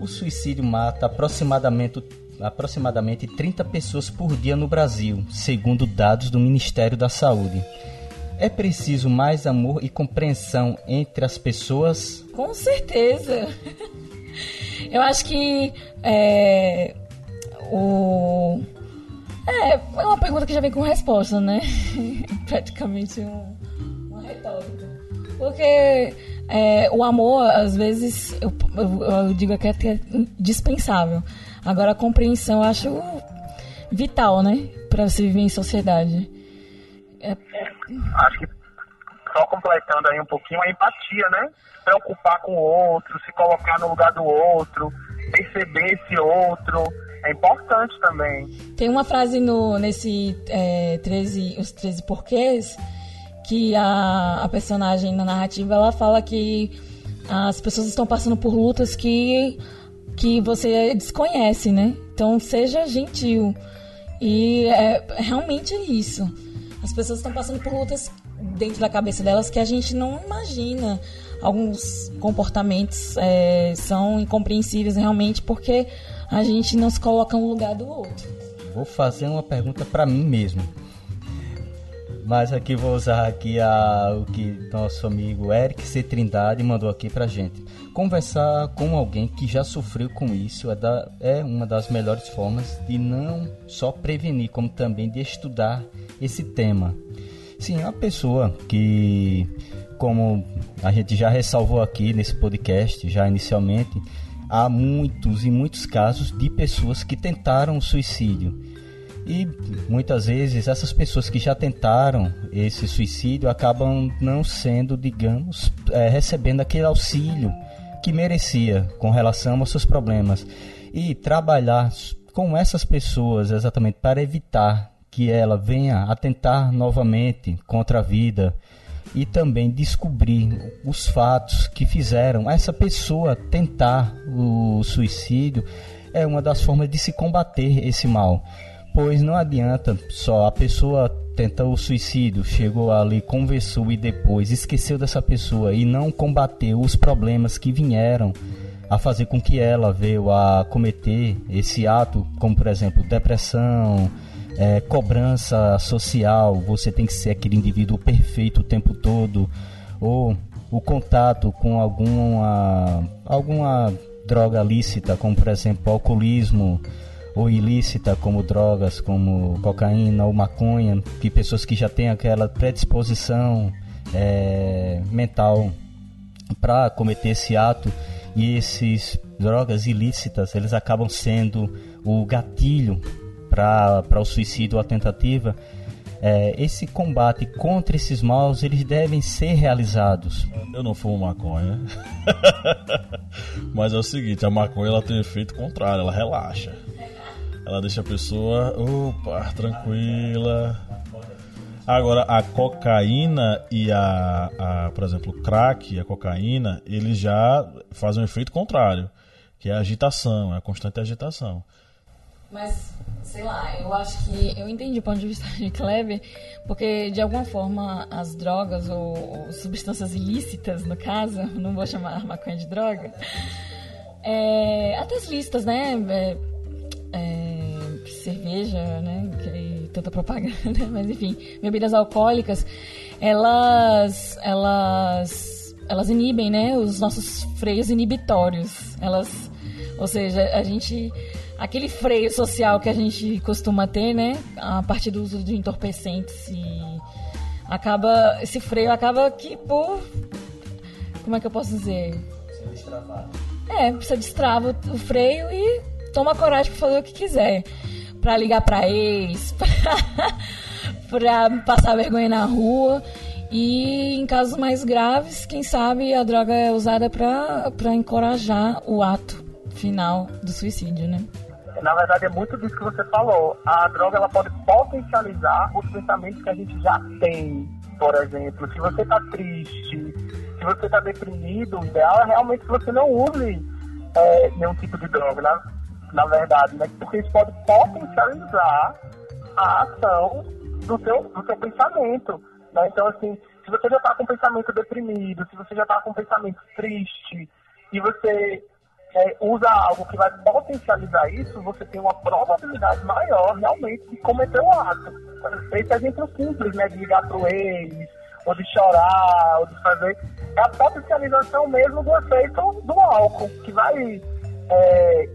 O suicídio mata aproximadamente, aproximadamente 30 pessoas por dia no Brasil, segundo dados do Ministério da Saúde. É preciso mais amor e compreensão entre as pessoas? Com certeza. Eu acho que é, o é, é uma pergunta que já vem com resposta, né? Praticamente um, uma retórica. Porque é, o amor, às vezes, eu, eu, eu digo que é dispensável. Agora, a compreensão eu acho vital, né? Para se viver em sociedade. É... Acho que só completando aí um pouquinho a empatia, né? Preocupar com o outro, se colocar no lugar do outro, perceber esse outro. É importante também. Tem uma frase no, nesse é, 13, Os 13 Porquês que a, a personagem na narrativa ela fala que as pessoas estão passando por lutas que, que você desconhece, né? Então seja gentil. E é, realmente é isso. As pessoas estão passando por lutas dentro da cabeça delas que a gente não imagina. Alguns comportamentos é, são incompreensíveis realmente porque a gente não se coloca no lugar do outro. Vou fazer uma pergunta para mim mesmo. Mas aqui vou usar aqui a, o que nosso amigo Eric C. Trindade mandou aqui pra gente. Conversar com alguém que já sofreu com isso é, da, é uma das melhores formas de não só prevenir, como também de estudar esse tema. Sim, a pessoa que, como a gente já ressalvou aqui nesse podcast, já inicialmente, há muitos e muitos casos de pessoas que tentaram suicídio e muitas vezes essas pessoas que já tentaram esse suicídio acabam não sendo, digamos, é, recebendo aquele auxílio que merecia com relação aos seus problemas. e trabalhar com essas pessoas exatamente para evitar que ela venha atentar novamente contra a vida e também descobrir os fatos que fizeram essa pessoa tentar o suicídio é uma das formas de se combater esse mal. Pois não adianta só a pessoa tenta o suicídio, chegou ali, conversou e depois esqueceu dessa pessoa e não combateu os problemas que vieram a fazer com que ela veio a cometer esse ato, como por exemplo depressão, é, cobrança social, você tem que ser aquele indivíduo perfeito o tempo todo, ou o contato com alguma, alguma droga lícita, como por exemplo alcoolismo, ou ilícita, como drogas como cocaína ou maconha, que pessoas que já têm aquela predisposição é, mental para cometer esse ato e esses drogas ilícitas eles acabam sendo o gatilho para o suicídio ou a tentativa, é, esse combate contra esses maus eles devem ser realizados. Eu não fumo maconha, mas é o seguinte: a maconha ela tem efeito contrário, ela relaxa, ela deixa a pessoa, opa, tranquila. Agora, a cocaína e a, a, por exemplo, o crack e a cocaína, eles já fazem um efeito contrário, que é a agitação, é a constante agitação. Mas, sei lá, eu acho que. Eu entendi o ponto de vista de Kleber, porque de alguma forma as drogas ou, ou substâncias ilícitas, no caso, não vou chamar maconha de droga, é, até as listas, né? É, é, cerveja, né? Que, tanta propaganda, mas enfim, bebidas alcoólicas, elas. elas. elas inibem, né? Os nossos freios inibitórios. Elas. Ou seja, a gente aquele freio social que a gente costuma ter, né? A partir do uso de entorpecentes e acaba esse freio acaba que por como é que eu posso dizer? Precisa destravar. É, precisa destrava o freio e toma coragem para fazer o que quiser, para ligar para ex, para passar vergonha na rua. E em casos mais graves, quem sabe a droga é usada para encorajar o ato final do suicídio, né? Na verdade é muito disso que você falou. A droga ela pode potencializar os pensamentos que a gente já tem. Por exemplo, se você está triste, se você está deprimido, o ideal é realmente que você não use é, nenhum tipo de droga, na, na verdade, né? Porque isso pode potencializar a ação do seu, do seu pensamento. Né? Então, assim, se você já está com um pensamento deprimido, se você já está com um pensamento triste, e você é, usa algo que vai potencializar isso, você tem uma probabilidade maior realmente de cometer o ato. Esse exemplo simples, né, de ligar pro ex, ou de chorar, ou de fazer. É a potencialização mesmo do efeito do álcool, que vai é,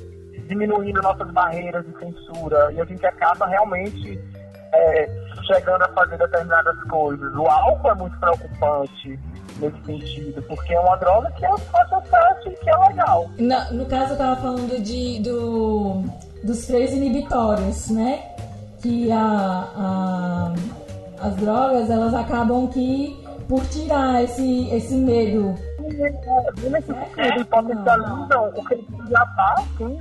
diminuindo nossas barreiras de censura e a gente acaba realmente é, chegando a fazer determinadas coisas. O álcool é muito preocupante nesse sentido, porque é uma droga que é fácil acesso e que é legal. No, no caso, eu tava falando de, do, dos três inibitórios, né? Que a, a, as drogas, elas acabam que por tirar esse, esse medo. Nesse sentido, e potencializam o que a gente já tá, sim,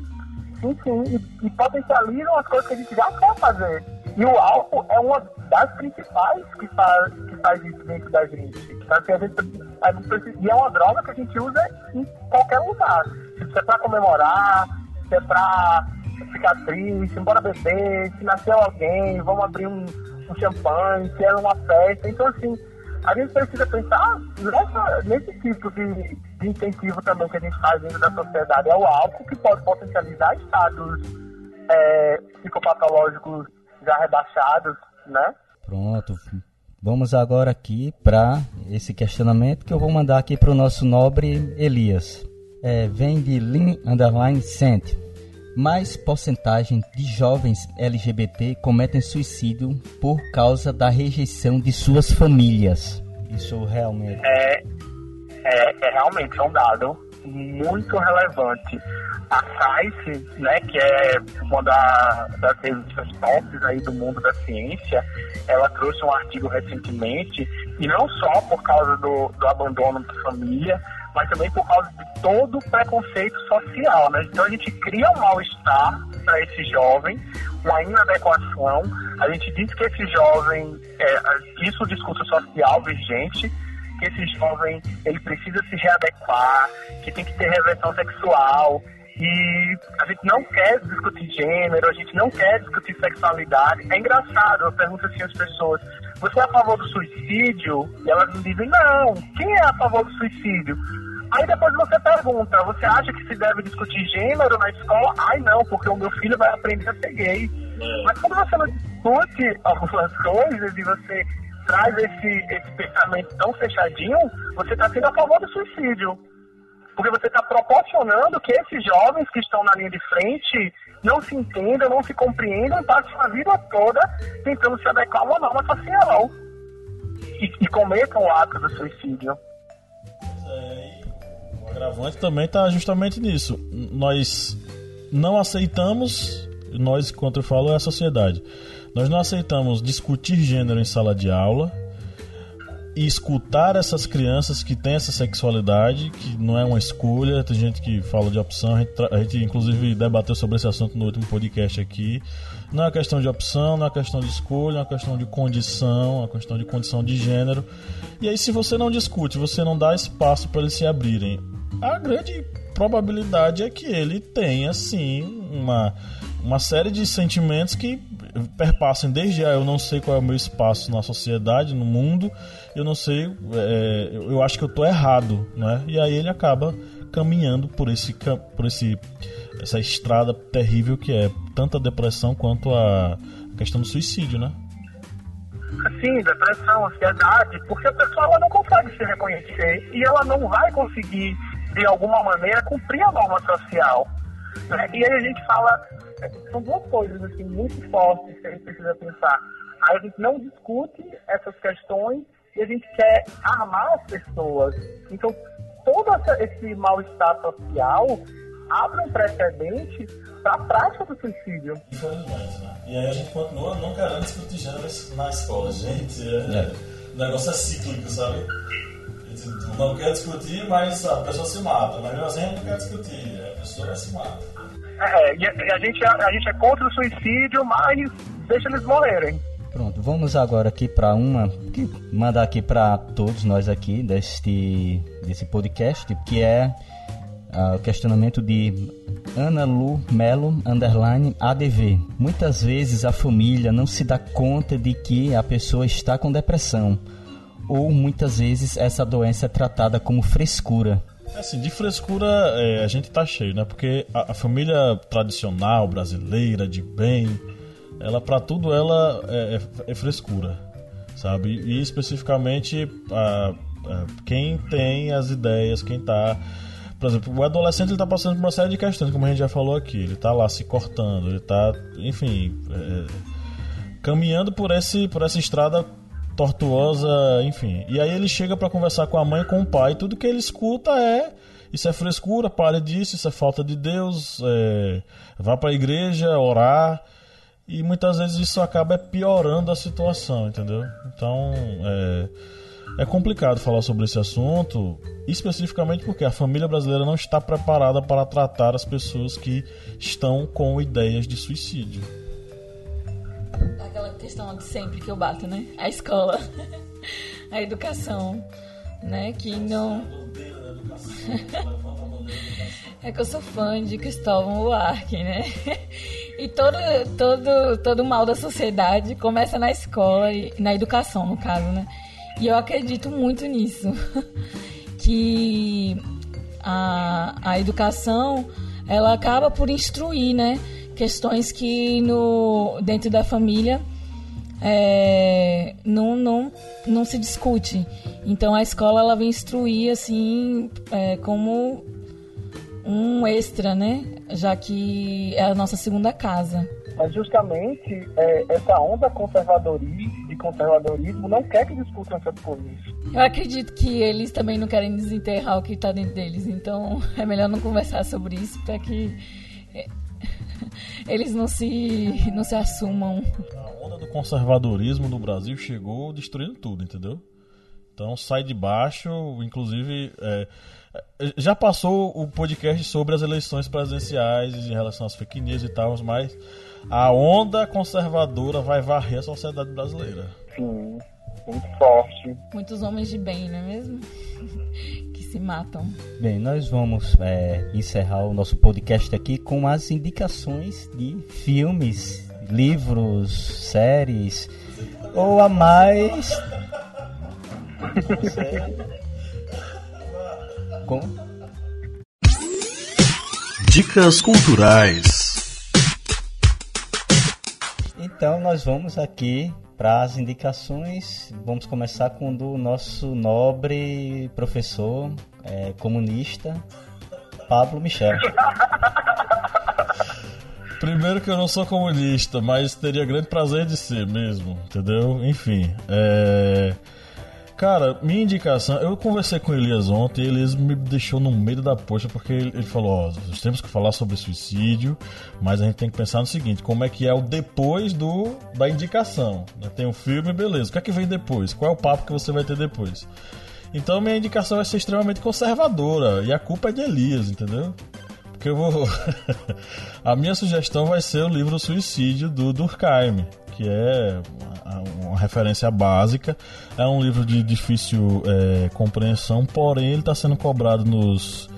sim, sim, e, e potencializam as coisas que a gente já quer fazer. E o álcool é uma das principais que faz, que faz isso dentro da gente. Então, a gente, a gente precisa, e é uma droga que a gente usa em qualquer lugar. Se é pra comemorar, se é pra ficar triste, embora beber, se nasceu alguém, vamos abrir um, um champanhe, se é uma festa. Então, assim, a gente precisa pensar nessa, nesse tipo de, de incentivo também que a gente faz dentro da sociedade. É o álcool que pode potencializar estados é, psicopatológicos já rebaixados, né? Pronto. Vamos agora aqui para esse questionamento que eu vou mandar aqui para o nosso nobre Elias. É, vem de Lin Underline Cent. Mais porcentagem de jovens LGBT cometem suicídio por causa da rejeição de suas famílias. Isso realmente. É, é, é realmente um dado muito relevante a Science, né, que é uma da, das revistas tops aí do mundo da ciência, ela trouxe um artigo recentemente, e não só por causa do, do abandono da família, mas também por causa de todo o preconceito social, né? Então a gente cria um mal-estar para esse jovem, uma inadequação. A gente diz que esse jovem, é, isso é o discurso social vigente, que esse jovem ele precisa se readequar, que tem que ter reversão sexual, e a gente não quer discutir gênero, a gente não quer discutir sexualidade. É engraçado, eu pergunto assim às pessoas, você é a favor do suicídio? E elas me dizem, não, quem é a favor do suicídio? Aí depois você pergunta, você acha que se deve discutir gênero na escola? Ai não, porque o meu filho vai aprender a ser gay. É. Mas quando você não discute algumas coisas e você traz esse, esse pensamento tão fechadinho, você está sendo a favor do suicídio. Porque você está proporcionando que esses jovens que estão na linha de frente não se entendam, não se compreendam e passem a vida toda tentando se adequar a uma norma social. E, e cometam o ato do suicídio. É, o agravante também está justamente nisso. Nós não aceitamos, nós, enquanto eu falo, é a sociedade. Nós não aceitamos discutir gênero em sala de aula, e escutar essas crianças que têm essa sexualidade, que não é uma escolha, tem gente que fala de opção, a gente, a gente, inclusive debateu sobre esse assunto no último podcast aqui. Não é questão de opção, não é questão de escolha, é uma questão de condição, é uma questão de condição de gênero. E aí, se você não discute, você não dá espaço para eles se abrirem, a grande probabilidade é que ele tenha, sim, uma, uma série de sentimentos que perpassem desde a eu não sei qual é o meu espaço na sociedade, no mundo, eu não sei, é, eu acho que eu tô errado, né? E aí ele acaba caminhando por esse por esse essa estrada terrível que é tanto a depressão quanto a questão do suicídio, né? Sim, depressão, ansiedade, porque a pessoa ela não consegue se reconhecer e ela não vai conseguir, de alguma maneira, cumprir a norma social. Né? E aí a gente fala, são duas coisas assim, muito fortes que a gente precisa pensar. Aí a gente não discute essas questões e a gente quer armar as pessoas. Então, todo esse mal-estar social abre um precedente para a prática do suicídio. Infelizmente, né? E aí a gente continua não querendo discutir gênero na escola. Gente, é, é. o negócio é cíclico, sabe? Não quer discutir, mas a pessoa se mata. Mas mesmo assim não quer discutir, a pessoa se mata. É, e a, a, gente, a, a gente é contra o suicídio, mas deixa eles morrerem. Pronto, vamos agora aqui para uma que mandar aqui para todos nós aqui deste desse podcast, que é uh, o questionamento de Ana Lu Melo underline ADV. Muitas vezes a família não se dá conta de que a pessoa está com depressão, ou muitas vezes essa doença é tratada como frescura. Assim, de frescura é, a gente tá cheio, né? Porque a, a família tradicional brasileira de bem ela para tudo ela é, é, é, frescura, sabe? E especificamente a, a, quem tem as ideias, quem tá por exemplo, o adolescente ele tá passando por uma série de questões, como a gente já falou aqui. Ele tá lá se cortando, ele tá, enfim, é, caminhando por, esse, por essa estrada tortuosa, enfim. E aí ele chega para conversar com a mãe com o pai. Tudo que ele escuta é isso é frescura, pare disso, isso é falta de Deus, é, vá para a igreja orar e muitas vezes isso acaba piorando a situação, entendeu? Então é, é complicado falar sobre esse assunto, especificamente porque a família brasileira não está preparada para tratar as pessoas que estão com ideias de suicídio. Questão de sempre que eu bato, né? A escola, a educação, né? Que não. É que eu sou fã de Cristóvão Buarque, né? E todo, todo, todo mal da sociedade começa na escola e na educação, no caso, né? E eu acredito muito nisso. que a, a educação ela acaba por instruir, né? Questões que no, dentro da família é, não, não, não se discute. Então a escola ela vem instruir assim é, como um extra, né? Já que é a nossa segunda casa. Mas justamente é, essa onda conservadorismo, de conservadorismo não quer que discutam essas coisas. Eu acredito que eles também não querem desenterrar o que está dentro deles, então é melhor não conversar sobre isso para que é, eles não se, não se assumam. A onda do conservadorismo no Brasil chegou destruindo tudo, entendeu? Então sai de baixo, inclusive. É, é, já passou o podcast sobre as eleições presidenciais em relação às fake news e tal, mas a onda conservadora vai varrer a sociedade brasileira. Sim, muito forte. Muitos homens de bem, não é mesmo? Se matam. Bem, nós vamos é, encerrar o nosso podcast aqui com as indicações de filmes, livros, séries ou a mais. Com? Dicas culturais. Então nós vamos aqui para as indicações. Vamos começar com o do nosso nobre professor é, comunista, Pablo Michel. Primeiro que eu não sou comunista, mas teria grande prazer de ser mesmo, entendeu? Enfim, é... Cara, minha indicação, eu conversei com o Elias ontem e Elias me deixou no meio da poxa porque ele, falou, ó, nós temos que falar sobre suicídio, mas a gente tem que pensar no seguinte, como é que é o depois do da indicação. Né? Tem o um filme, beleza. O que é que vem depois? Qual é o papo que você vai ter depois? Então minha indicação vai ser extremamente conservadora e a culpa é de Elias, entendeu? Porque eu vou. a minha sugestão vai ser o livro Suicídio do Durkheim, que é uma referência básica. É um livro de difícil é, compreensão, porém ele está sendo cobrado nos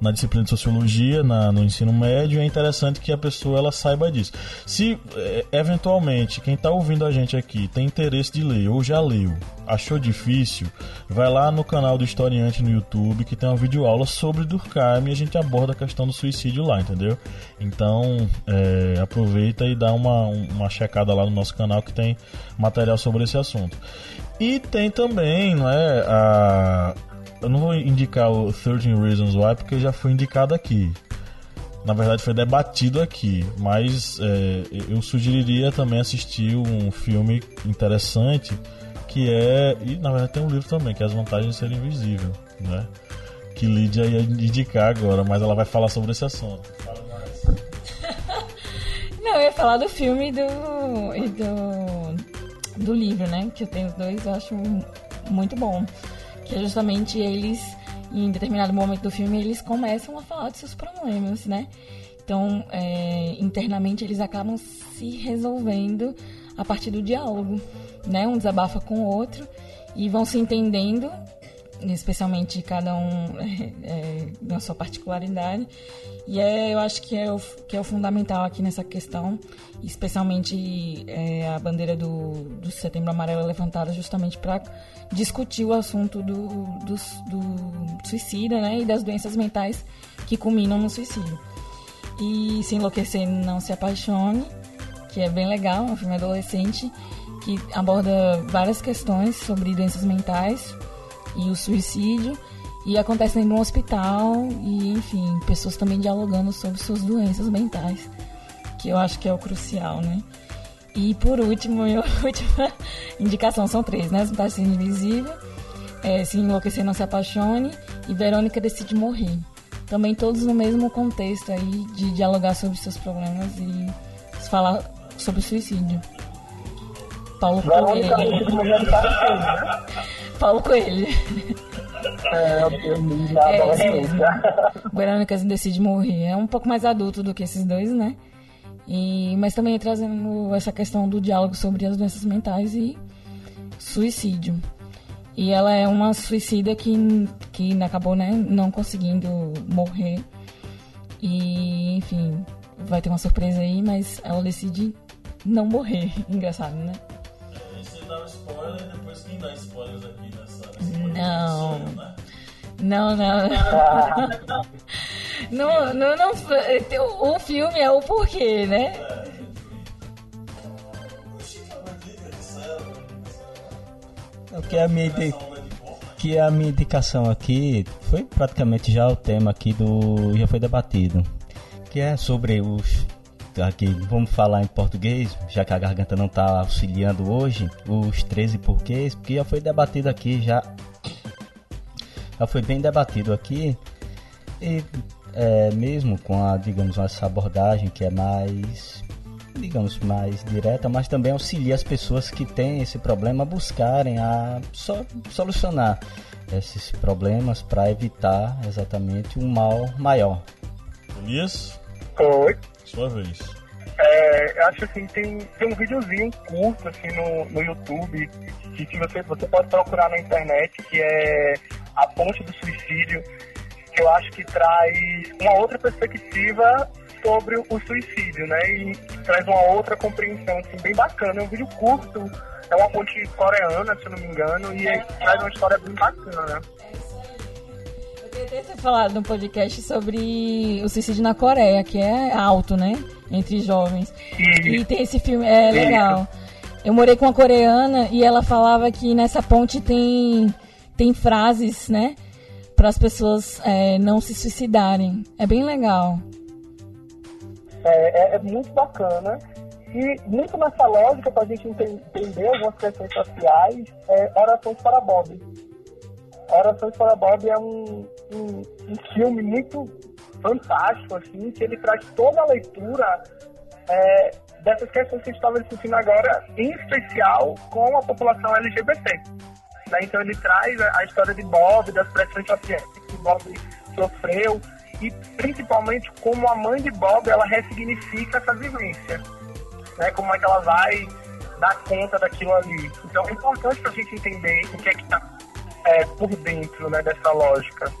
na disciplina de sociologia, na, no ensino médio, é interessante que a pessoa ela saiba disso. Se é, eventualmente quem está ouvindo a gente aqui tem interesse de ler ou já leu, achou difícil, vai lá no canal do Historiante no YouTube que tem uma videoaula sobre Durkheim e a gente aborda a questão do suicídio lá, entendeu? Então é, aproveita e dá uma, uma checada lá no nosso canal que tem material sobre esse assunto. E tem também, não é, a, eu não vou indicar o 13 Reasons Why porque já foi indicado aqui. Na verdade foi debatido aqui, mas é, eu sugeriria também assistir um filme interessante que é. E na verdade tem um livro também, que é As Vantagens de Ser Invisível, né? Que Lídia ia indicar agora, mas ela vai falar sobre esse assunto. Não, eu ia falar do filme e do, e do, do livro, né? Que eu tenho os dois, eu acho muito bom que é justamente eles, em determinado momento do filme, eles começam a falar de seus problemas, né? Então, é, internamente, eles acabam se resolvendo a partir do diálogo, né? Um desabafa com o outro e vão se entendendo, especialmente cada um é, na sua particularidade. E é, eu acho que é, o, que é o fundamental aqui nessa questão, especialmente é, a bandeira do, do Setembro Amarelo é levantada justamente para discutir o assunto do, do, do suicida né, e das doenças mentais que culminam no suicídio. E Se Enlouquecer Não Se Apaixone, que é bem legal, é um filme adolescente que aborda várias questões sobre doenças mentais e o suicídio. E acontece em um hospital e, enfim, pessoas também dialogando sobre suas doenças mentais, que eu acho que é o crucial, né? E por último, minha última indicação são três, né? Fantasia Invisível, é, Se Enlouquecer Não Se Apaixone e Verônica Decide Morrer. Também todos no mesmo contexto aí de dialogar sobre seus problemas e falar sobre suicídio. Paulo Coelho. Paulo Coelho. É, É, adolescência. Verônica Decide Morrer. É um pouco mais adulto do que esses dois, né? E, mas também trazendo essa questão do diálogo sobre as doenças mentais e suicídio. E ela é uma suicida que, que acabou né, não conseguindo morrer. E, enfim, vai ter uma surpresa aí, mas ela decide não morrer. Engraçado, né? Dá um spoiler e depois quem dá spoilers aqui nessa. Não. né? Não, não. não, não, não, o filme é o porquê, né? O que é a minha, indi- que é a minha indicação aqui foi praticamente já o tema aqui do já foi debatido, que é sobre os aqui vamos falar em português, já que a garganta não está auxiliando hoje, os 13 porquês, porque já foi debatido aqui já já foi bem debatido aqui e é, mesmo com a digamos essa abordagem que é mais digamos, mais direta, mas também auxilia as pessoas que têm esse problema a buscarem a so, solucionar esses problemas para evitar exatamente um mal maior. Elias? Oi. Sua vez. É, eu acho assim, tem, tem um videozinho curto assim no, no YouTube que se você, você pode procurar na internet, que é A Ponte do Suicídio, que eu acho que traz uma outra perspectiva sobre o suicídio, né? E traz uma outra compreensão assim, bem bacana. É um vídeo curto, é uma ponte coreana, se eu não me engano, e traz uma história bem bacana. Eu queria ter falado no podcast sobre o suicídio na Coreia, que é alto, né? Entre jovens. E, tem esse filme, é legal. Eu morei com uma coreana e ela falava que nessa ponte tem, tem frases, né? Para as pessoas é, não se suicidarem. É bem legal. É, é, é muito bacana. E muito nessa lógica, para a gente entender algumas questões sociais, é Orações para Bob. Orações para Bob é um, um, um, filme muito fantástico, assim, que ele traz toda a leitura é, dessas questões que a gente estava discutindo agora, em especial com a população LGBT. Né? Então ele traz a, a, história de Bob, das pressões sociais que Bob sofreu, e principalmente como a mãe de Bob ela ressignifica essa vivência, né? Como é que ela vai dar conta daquilo ali. Então é importante para a gente entender o que é que está é, por dentro, né, dessa lógica.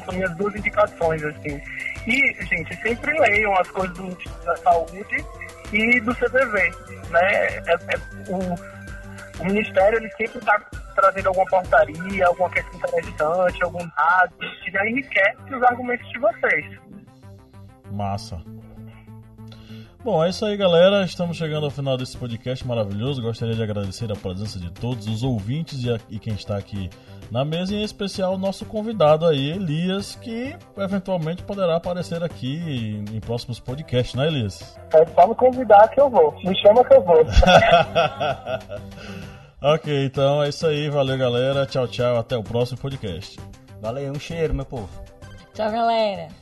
São minhas duas indicações assim. E gente, sempre leiam as coisas do da Saúde e do CVV, né? É, é, o, o Ministério ele sempre está trazendo alguma portaria, alguma questão interessante, algum dado, que já enriquece os argumentos de vocês. Massa. Bom, é isso aí, galera. Estamos chegando ao final desse podcast maravilhoso. Gostaria de agradecer a presença de todos os ouvintes e, a, e quem está aqui na mesa, e em especial o nosso convidado aí, Elias, que eventualmente poderá aparecer aqui em, em próximos podcasts, né, Elias? É só me convidar que eu vou. Me chama que eu vou. ok, então é isso aí. Valeu, galera. Tchau, tchau. Até o próximo podcast. Valeu, um cheiro, meu povo. Tchau, galera.